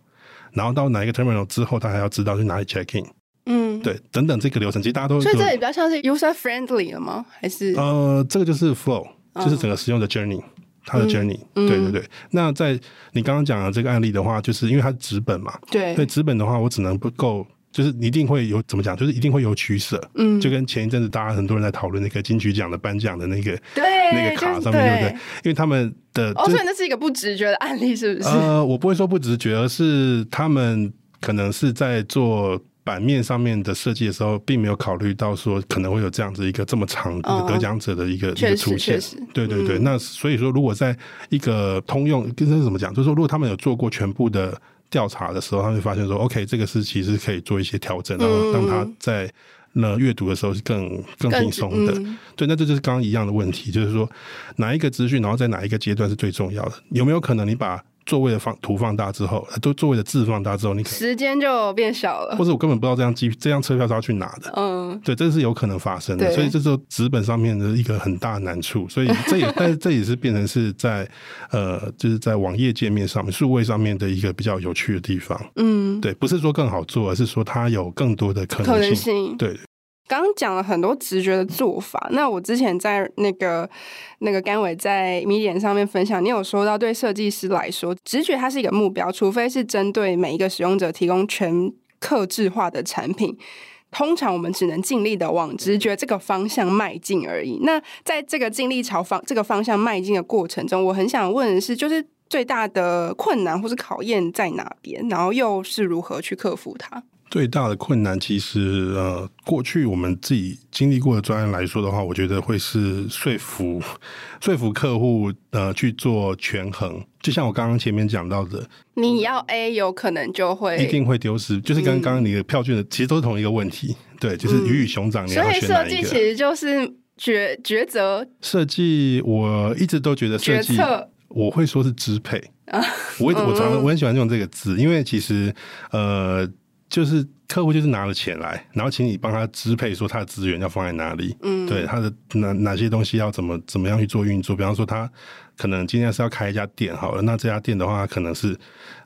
S1: 然后到哪一个 terminal 之后，他还要知道去哪里 check in。嗯，对，等等这个流程，其实大家都，
S2: 所以这也比较像是 user friendly 了吗？还是
S1: 呃，这个就是 flow，就是整个使用的 journey，、嗯、它的 journey，、嗯、对对对。那在你刚刚讲的这个案例的话，就是因为它是纸本嘛，
S2: 对，
S1: 对，纸本的话，我只能不够，就是一定会有怎么讲，就是一定会有取舍，嗯，就跟前一阵子大家很多人在讨论那个金曲奖的颁奖的那个对那个卡上面，对不对？因为他们的，
S2: 哦，所以那是一个不直觉的案例，是不是？
S1: 呃，我不会说不直觉，而是他们可能是在做。版面上面的设计的时候，并没有考虑到说可能会有这样子一个这么长的得奖者的一个、哦、一个出现。对对对，嗯、那所以说，如果在一个通用，跟这是怎么讲？就是说，如果他们有做过全部的调查的时候，他们会发现说，OK，这个是其实可以做一些调整，然后让他在那阅读的时候是更更轻松的。嗯、对，那这就是刚刚一样的问题，就是说哪一个资讯，然后在哪一个阶段是最重要的？有没有可能你把座位的放图放大之后，都座位的字放大之后，你可
S2: 时间就变小了，
S1: 或者我根本不知道这张机这张车票是要去哪的。嗯，对，这是有可能发生的，所以这是纸本上面的一个很大的难处。所以这也，[laughs] 但是这也是变成是在呃，就是在网页界面上面、数位上面的一个比较有趣的地方。嗯，对，不是说更好做，而是说它有更多的可能性。可能性对。
S2: 刚刚讲了很多直觉的做法，那我之前在那个那个甘伟在 Medium 上面分享，你有说到对设计师来说，直觉它是一个目标，除非是针对每一个使用者提供全客制化的产品，通常我们只能尽力的往直觉这个方向迈进而已。那在这个尽力朝方这个方向迈进的过程中，我很想问的是，就是最大的困难或是考验在哪边，然后又是如何去克服它？
S1: 最大的困难，其实呃，过去我们自己经历过的专案来说的话，我觉得会是说服 [laughs] 说服客户呃去做权衡。就像我刚刚前面讲到的，
S2: 你要 A 有可能就会
S1: 一定会丢失，就是刚刚你的票券的，其实都是同一个问题。对，就是鱼与熊掌，你要选哪一个？
S2: 所以设计其实就是抉抉择。
S1: 设计我一直都觉得设计，策我会说是支配啊。[laughs] 我我常常我很喜欢用这个字，因为其实呃。就是客户就是拿了钱来，然后请你帮他支配，说他的资源要放在哪里，嗯，对，他的哪哪些东西要怎么怎么样去做运作。比方说，他可能今天是要开一家店，好了，那这家店的话，可能是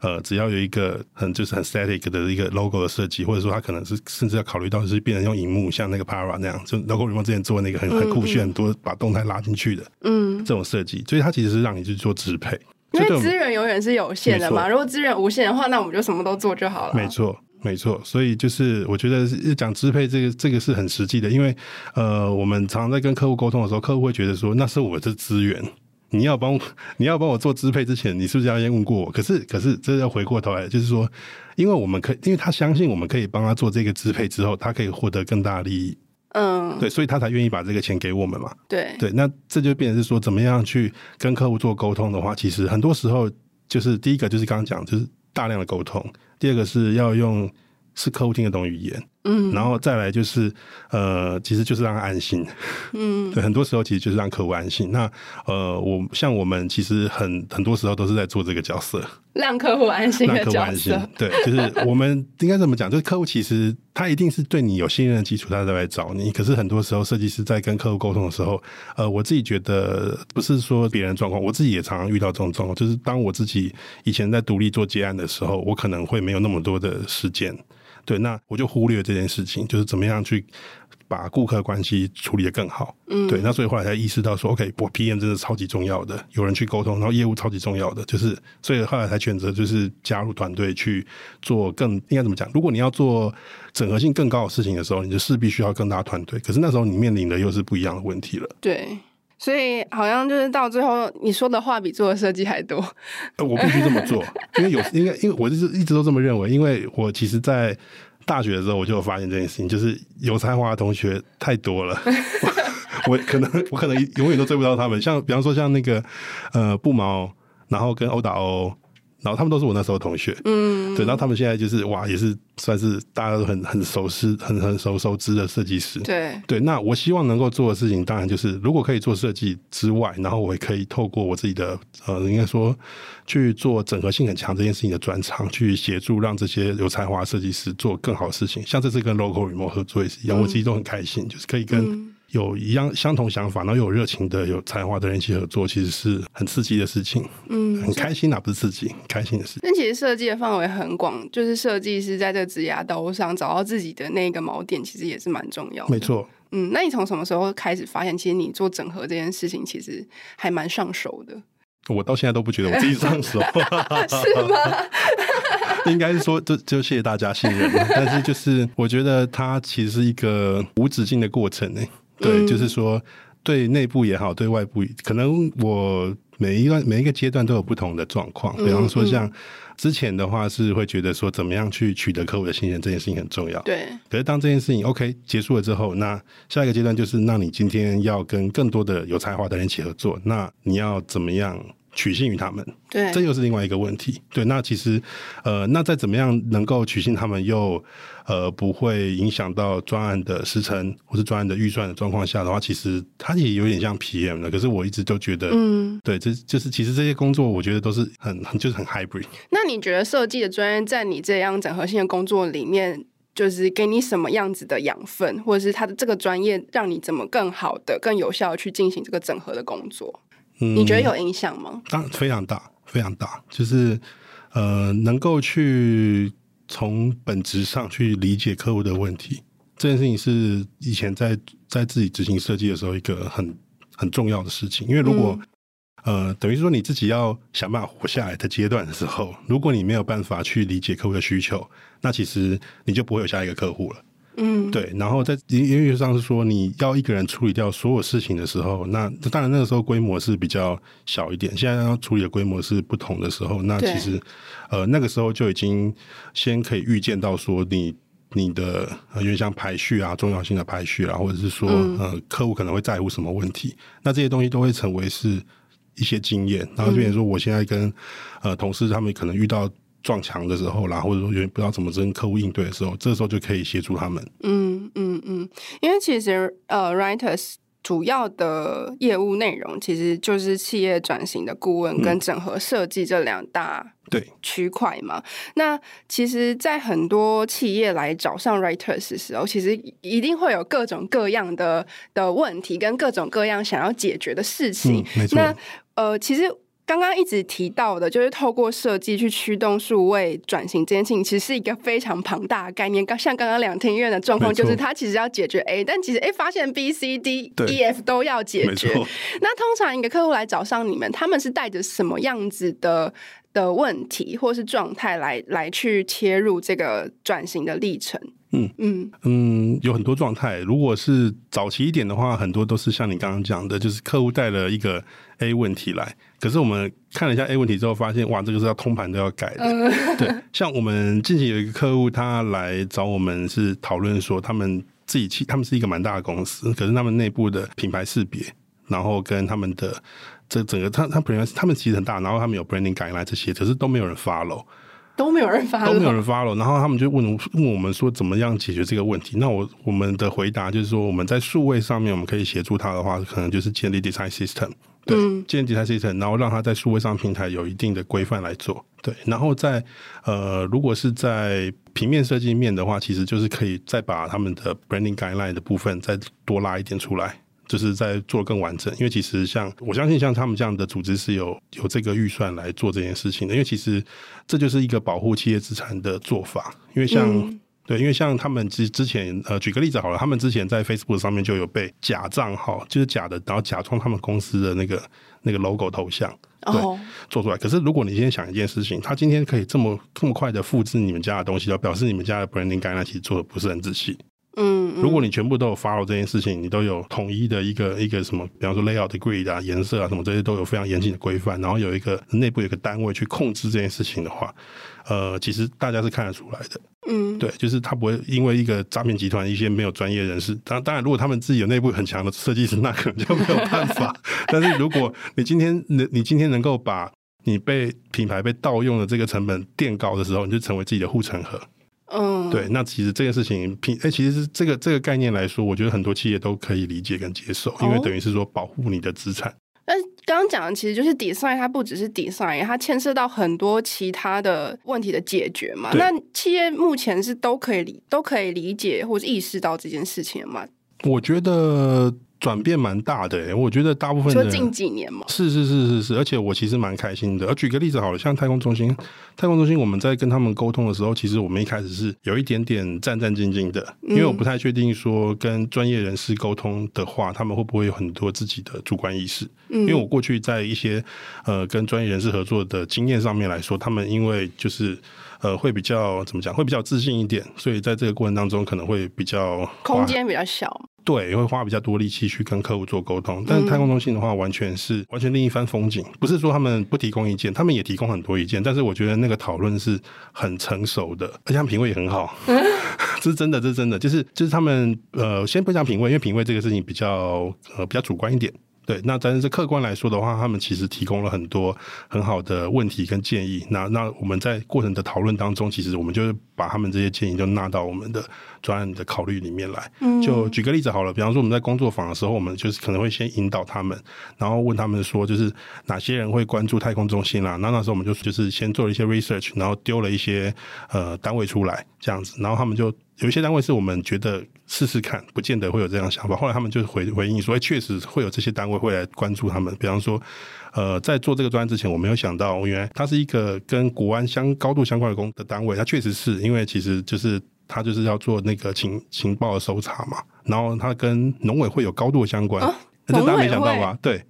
S1: 呃，只要有一个很就是很 static 的一个 logo 的设计，或者说他可能是甚至要考虑到是变成用荧幕，像那个 Para 那样，就 Local Remote 之前做那个很很酷炫，很多把动态拉进去的，嗯，这种设计，所以它其实是让你去做支配。
S2: 因为资源永远是有限的嘛，如果资源无限的话，那我们就什么都做就好了。
S1: 没错，没错。所以就是我觉得讲支配这个这个是很实际的，因为呃，我们常常在跟客户沟通的时候，客户会觉得说那是我的资源，你要帮你要帮我做支配之前，你是不是要先问过我？可是可是这要回过头来，就是说，因为我们可以，因为他相信我们可以帮他做这个支配之后，他可以获得更大的利益。嗯，对，所以他才愿意把这个钱给我们嘛。
S2: 对
S1: 对，那这就变成是说，怎么样去跟客户做沟通的话，其实很多时候就是第一个就是刚刚讲，就是大量的沟通；第二个是要用是客户听得懂语言。嗯，然后再来就是，呃，其实就是让他安心。嗯，[laughs] 对，很多时候其实就是让客户安心。那呃，我像我们其实很很多时候都是在做这个角色，
S2: 让客户安心的角色。
S1: 让客户安心。对，就是我们应该怎么讲？就是客户其实他一定是对你有信任的基础，他才来找你。可是很多时候，设计师在跟客户沟通的时候，呃，我自己觉得不是说别人状况，我自己也常常遇到这种状况。就是当我自己以前在独立做接案的时候，我可能会没有那么多的时间。对，那我就忽略这件事情，就是怎么样去把顾客关系处理得更好。嗯，对，那所以后来才意识到说，OK，我 PM 真的超级重要的，有人去沟通，然后业务超级重要的，就是所以后来才选择就是加入团队去做更应该怎么讲？如果你要做整合性更高的事情的时候，你就势必需要更大团队。可是那时候你面临的又是不一样的问题了。
S2: 对。所以好像就是到最后，你说的话比做的设计还多。
S1: 呃，我必须这么做，[laughs] 因为有，因为因为我就是一直都这么认为，因为我其实，在大学的时候我就有发现这件事情，就是有才华的同学太多了，[laughs] 我，我可能我可能永远都追不到他们。像比方说像那个呃布毛，然后跟欧打欧。然后他们都是我那时候同学，嗯，对，然后他们现在就是哇，也是算是大家都很很熟悉、很很熟熟知的设计师，
S2: 对
S1: 对。那我希望能够做的事情，当然就是如果可以做设计之外，然后我也可以透过我自己的呃，应该说去做整合性很强这件事情的专长，去协助让这些有才华设计师做更好的事情。像这次跟 Local Remote 合作也是一样，嗯、我自己都很开心，就是可以跟。嗯有一样相同想法，然后又有热情的、有才华的人一起合作，其实是很刺激的事情。嗯，很开心啊，不是刺激，开心的事情。
S2: 但其实设计的范围很广，就是设计师在这个职涯道路上找到自己的那个锚点，其实也是蛮重要的。
S1: 没错。
S2: 嗯，那你从什么时候开始发现，其实你做整合这件事情，其实还蛮上手的？
S1: 我到现在都不觉得我自己上手，[laughs]
S2: 是吗？[laughs]
S1: 应该是说，就就谢谢大家信任。但是就是我觉得它其实是一个无止境的过程呢。对，就是说，对内部也好，对外部，可能我每一段每一个阶段都有不同的状况。比方说，像之前的话是会觉得说，怎么样去取得客户的信任这件事情很重要。
S2: 对。
S1: 可是当这件事情 OK 结束了之后，那下一个阶段就是，那你今天要跟更多的有才华的人一起合作，那你要怎么样？取信于他们，
S2: 对，
S1: 这又是另外一个问题。对，那其实，呃，那再怎么样能够取信他们又，又呃不会影响到专案的时程或是专案的预算的状况下的话，其实它也有点像 PM 的。可是我一直都觉得，嗯，对，这就是其实这些工作，我觉得都是很很就是很 hybrid。
S2: 那你觉得设计的专业在你这样整合性的工作里面，就是给你什么样子的养分，或者是他的这个专业让你怎么更好的、更有效的去进行这个整合的工作？你觉得有影响吗？
S1: 当然非常大，非常大。就是呃，能够去从本质上去理解客户的问题，这件事情是以前在在自己执行设计的时候一个很很重要的事情。因为如果、嗯、呃，等于说你自己要想办法活下来的阶段的时候，如果你没有办法去理解客户的需求，那其实你就不会有下一个客户了。嗯，对，然后在音乐上是说，你要一个人处理掉所有事情的时候，那当然那个时候规模是比较小一点。现在要处理的规模是不同的时候，那其实呃那个时候就已经先可以预见到说你，你你的呃，因为像排序啊、重要性的排序啊，或者是说呃客户可能会在乎什么问题，那这些东西都会成为是一些经验。然后就比如说，我现在跟呃同事他们可能遇到。撞墙的时候啦，或者说有点不知道怎么跟客户应对的时候，这个时候就可以协助他们。
S2: 嗯嗯嗯，因为其实呃，writers 主要的业务内容其实就是企业转型的顾问跟整合设计这两大对区块嘛。那其实，在很多企业来找上 Writers 的时候，其实一定会有各种各样的的问题跟各种各样想要解决的事情。那呃，其实。刚刚一直提到的，就是透过设计去驱动数位转型这件事情，其实是一个非常庞大的概念。刚像刚刚两厅院的状况，就是它其实要解决 A，但其实 A 发现 B、C、D、E、F 都要解决。那通常一个客户来找上你们，他们是带着什么样子的的问题或是状态来来去切入这个转型的历程？
S1: 嗯嗯嗯，有很多状态。如果是早期一点的话，很多都是像你刚刚讲的，就是客户带了一个 A 问题来，可是我们看了一下 A 问题之后，发现哇，这个是要通盘都要改的。嗯、对，像我们近期有一个客户，他来找我们是讨论说，他们自己其他们是一个蛮大的公司，可是他们内部的品牌识别，然后跟他们的这整个他他本来他们其实很大，然后他们有 branding guideline 这些，可是都没有人 follow。
S2: 都没有人发，
S1: 都没有人发了。然后他们就问问我们说，怎么样解决这个问题？那我我们的回答就是说，我们在数位上面，我们可以协助他的话，可能就是建立 design system，对，嗯、建立 design system，然后让它在数位上平台有一定的规范来做，对。然后在呃，如果是在平面设计面的话，其实就是可以再把他们的 branding guideline 的部分再多拉一点出来。就是在做更完整，因为其实像我相信像他们这样的组织是有有这个预算来做这件事情的，因为其实这就是一个保护企业资产的做法。因为像、嗯、对，因为像他们之之前呃，举个例子好了，他们之前在 Facebook 上面就有被假账号，就是假的，然后假装他们公司的那个那个 logo 头像，对，哦、做出来。可是如果你今天想一件事情，他今天可以这么这么快的复制你们家的东西，就表示你们家的 branding 概念其实做的不是很仔细。
S2: 嗯，
S1: 如果你全部都有 follow 这件事情，你都有统一的一个一个什么，比方说 layout grid 啊、颜色啊什么这些都有非常严谨的规范，然后有一个内部有一个单位去控制这件事情的话，呃，其实大家是看得出来的。嗯，对，就是他不会因为一个诈骗集团一些没有专业人士，当当然如果他们自己有内部很强的设计师，那可能就没有办法。[laughs] 但是如果你今天能你今天能够把你被品牌被盗用的这个成本垫高的时候，你就成为自己的护城河。
S2: 嗯，
S1: 对，那其实这件事情，品哎，其实是这个这个概念来说，我觉得很多企业都可以理解跟接受，因为等于是说保护你的
S2: 资产。刚讲的其实就是 design，它不只是 design，它牵涉到很多其他的问题的解决嘛。那企业目前是都可以理都可以理解或者意识到这件事情嘛？
S1: 我觉得。转变蛮大的、欸，我觉得大部分
S2: 说近几年嘛，
S1: 是是是是是，而且我其实蛮开心的。而举个例子好了，像太空中心，太空中心我们在跟他们沟通的时候，其实我们一开始是有一点点战战兢兢的，因为我不太确定说跟专业人士沟通的话，他们会不会有很多自己的主观意识。因为我过去在一些呃跟专业人士合作的经验上面来说，他们因为就是呃会比较怎么讲，会比较自信一点，所以在这个过程当中可能会比较
S2: 空间比较小。
S1: 对，会花比较多力气去跟客户做沟通，但是太空中心的话，完全是完全另一番风景。不是说他们不提供意见，他们也提供很多意见，但是我觉得那个讨论是很成熟的，而且他们品味也很好。[laughs] 这是真的，这是真的，就是就是他们呃，先不讲品味，因为品味这个事情比较呃比较主观一点。对，那但是客观来说的话，他们其实提供了很多很好的问题跟建议。那那我们在过程的讨论当中，其实我们就是把他们这些建议就纳到我们的专案的考虑里面来。就举个例子好了，比方说我们在工作坊的时候，我们就是可能会先引导他们，然后问他们说，就是哪些人会关注太空中心啦、啊。那那时候我们就就是先做了一些 research，然后丢了一些呃单位出来这样子，然后他们就。有一些单位是我们觉得试试看，不见得会有这样的想法。后来他们就回回应说，哎，确实会有这些单位会来关注他们。比方说，呃，在做这个专案之前，我没有想到，原来它是一个跟国安相高度相关的工的单位。它确实是因为其实就是它就是要做那个情情报的搜查嘛，然后它跟农委会有高度的相关，这大家没想到吧？对。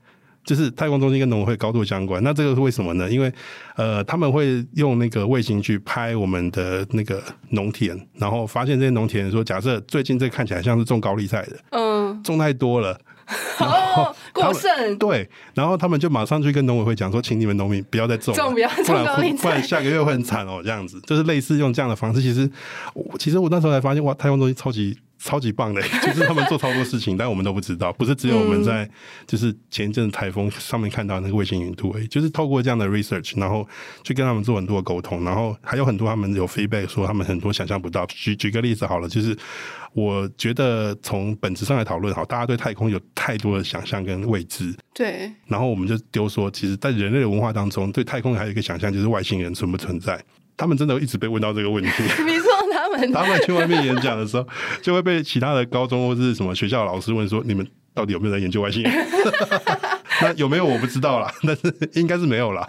S1: 就是太空中心跟农委会高度相关，那这个是为什么呢？因为呃，他们会用那个卫星去拍我们的那个农田，然后发现这些农田说，假设最近这看起来像是种高丽菜的，嗯，种太多了，[laughs]
S2: 哦，过剩，
S1: 对，然后他们就马上去跟农委会讲说，请你们农民不要再种，
S2: 种不要种高丽菜，
S1: 不然下个月会很惨哦，这样子，就是类似用这样的方式。其实，其实我那时候才发现，哇，太空中心超级。超级棒的，[laughs] 就是他们做超多事情，但我们都不知道。不是只有我们在，就是前一阵台风上面看到那个卫星云图而已。就是透过这样的 research，然后去跟他们做很多的沟通，然后还有很多他们有 feedback 说他们很多想象不到。举举个例子好了，就是我觉得从本质上来讨论，好，大家对太空有太多的想象跟未知。
S2: 对。
S1: 然后我们就丢说，其实，在人类的文化当中，对太空还有一个想象，就是外星人存不存在。他们真的一直被问到这个
S2: 问题。[laughs] 他
S1: 们去外面演讲的时候，[laughs] 就会被其他的高中或是什么学校老师问说：“你们到底有没有在研究外星人？” [laughs] 那有没有我不知道啦，但是应该是没有啦。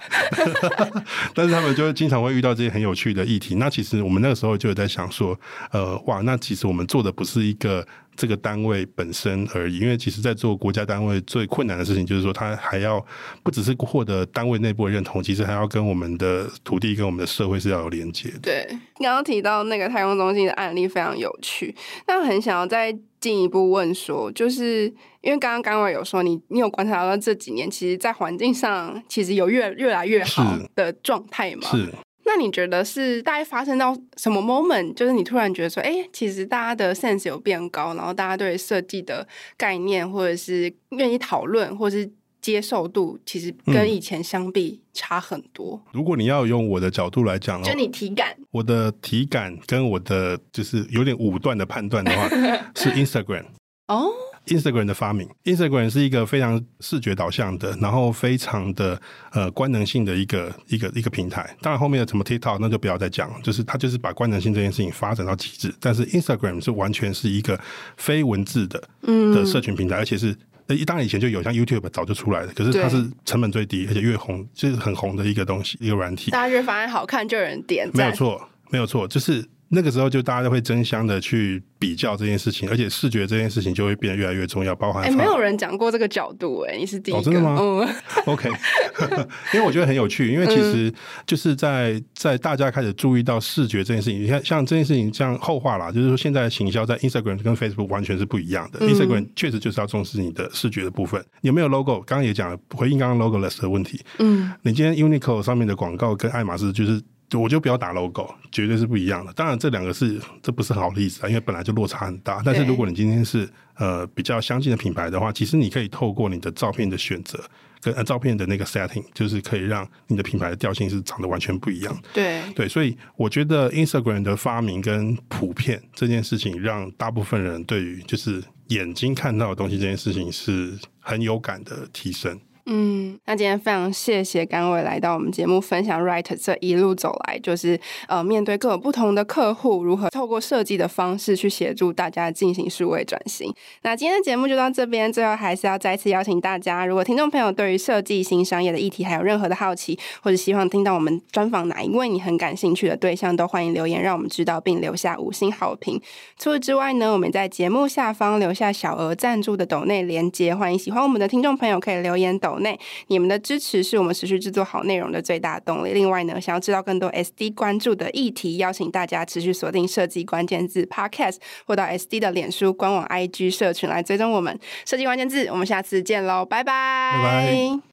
S1: [laughs] 但是他们就会经常会遇到这些很有趣的议题。那其实我们那个时候就有在想说，呃，哇，那其实我们做的不是一个这个单位本身而已，因为其实在做国家单位最困难的事情，就是说他还要不只是获得单位内部的认同，其实还要跟我们的土地跟我们的社会是要有连接的。
S2: 对，刚刚提到那个太空中心的案例非常有趣，那很想要在进一步问说，就是因为刚刚刚刚有说你你有观察到这几年，其实，在环境上其实有越越来越好的状态嘛？
S1: 是。
S2: 那你觉得是大概发生到什么 moment？就是你突然觉得说，哎、欸，其实大家的 sense 有变高，然后大家对设计的概念，或者是愿意讨论，或者是接受度，其实跟以前相比差很多。
S1: 嗯、如果你要用我的角度来讲，
S2: 就你体感，
S1: 我的体感跟我的就是有点武断的判断的话，[laughs] 是 Instagram
S2: 哦。
S1: Instagram 的发明，Instagram 是一个非常视觉导向的，然后非常的呃官能性的一个一个一个平台。当然后面的什么 TikTok 那就不要再讲，就是它就是把官能性这件事情发展到极致。但是 Instagram 是完全是一个非文字的的社群平台，嗯、而且是呃当然以前就有，像 YouTube 早就出来了，可是它是成本最低，而且越红就是很红的一个东西，一个软体。
S2: 大家觉得反而好看就有人点，
S1: 没有错，没有错，就是。那个时候就大家都会争相的去比较这件事情，而且视觉这件事情就会变得越来越重要，包含哎、
S2: 欸，没有人讲过这个角度哎、欸，你是第一个，
S1: 哦、真的吗？
S2: 嗯
S1: ，OK，[laughs] 因为我觉得很有趣，因为其实就是在在大家开始注意到视觉这件事情，你看像这件事情像后话啦，就是说现在的行销在 Instagram 跟 Facebook 完全是不一样的、嗯、，Instagram 确实就是要重视你的视觉的部分，有没有 logo？刚刚也讲了，回应刚刚 logoless 的问题，嗯，你今天 Uniqlo 上面的广告跟爱马仕就是。我就不要打 logo，绝对是不一样的。当然，这两个是这不是好例子啊，因为本来就落差很大。但是如果你今天是呃比较相近的品牌的话，其实你可以透过你的照片的选择跟呃照片的那个 setting，就是可以让你的品牌的调性是长得完全不一样。
S2: 对
S1: 对，所以我觉得 Instagram 的发明跟普遍这件事情，让大部分人对于就是眼睛看到的东西这件事情是很有感的提升。
S2: 嗯，那今天非常谢谢甘伟来到我们节目分享，Write 这一路走来，就是呃面对各种不同的客户，如何透过设计的方式去协助大家进行数位转型。那今天的节目就到这边，最后还是要再次邀请大家，如果听众朋友对于设计新商业的议题还有任何的好奇，或者希望听到我们专访哪一位你很感兴趣的对象，都欢迎留言让我们知道，并留下五星好评。除此之外呢，我们在节目下方留下小额赞助的抖内连接，欢迎喜欢我们的听众朋友可以留言内，你们的支持是我们持续制作好内容的最大动力。另外呢，想要知道更多 SD 关注的议题，邀请大家持续锁定设计关键字 Podcast，或到 SD 的脸书官网 IG 社群来追踪我们设计关键字。我们下次见喽，拜拜。
S1: 拜拜。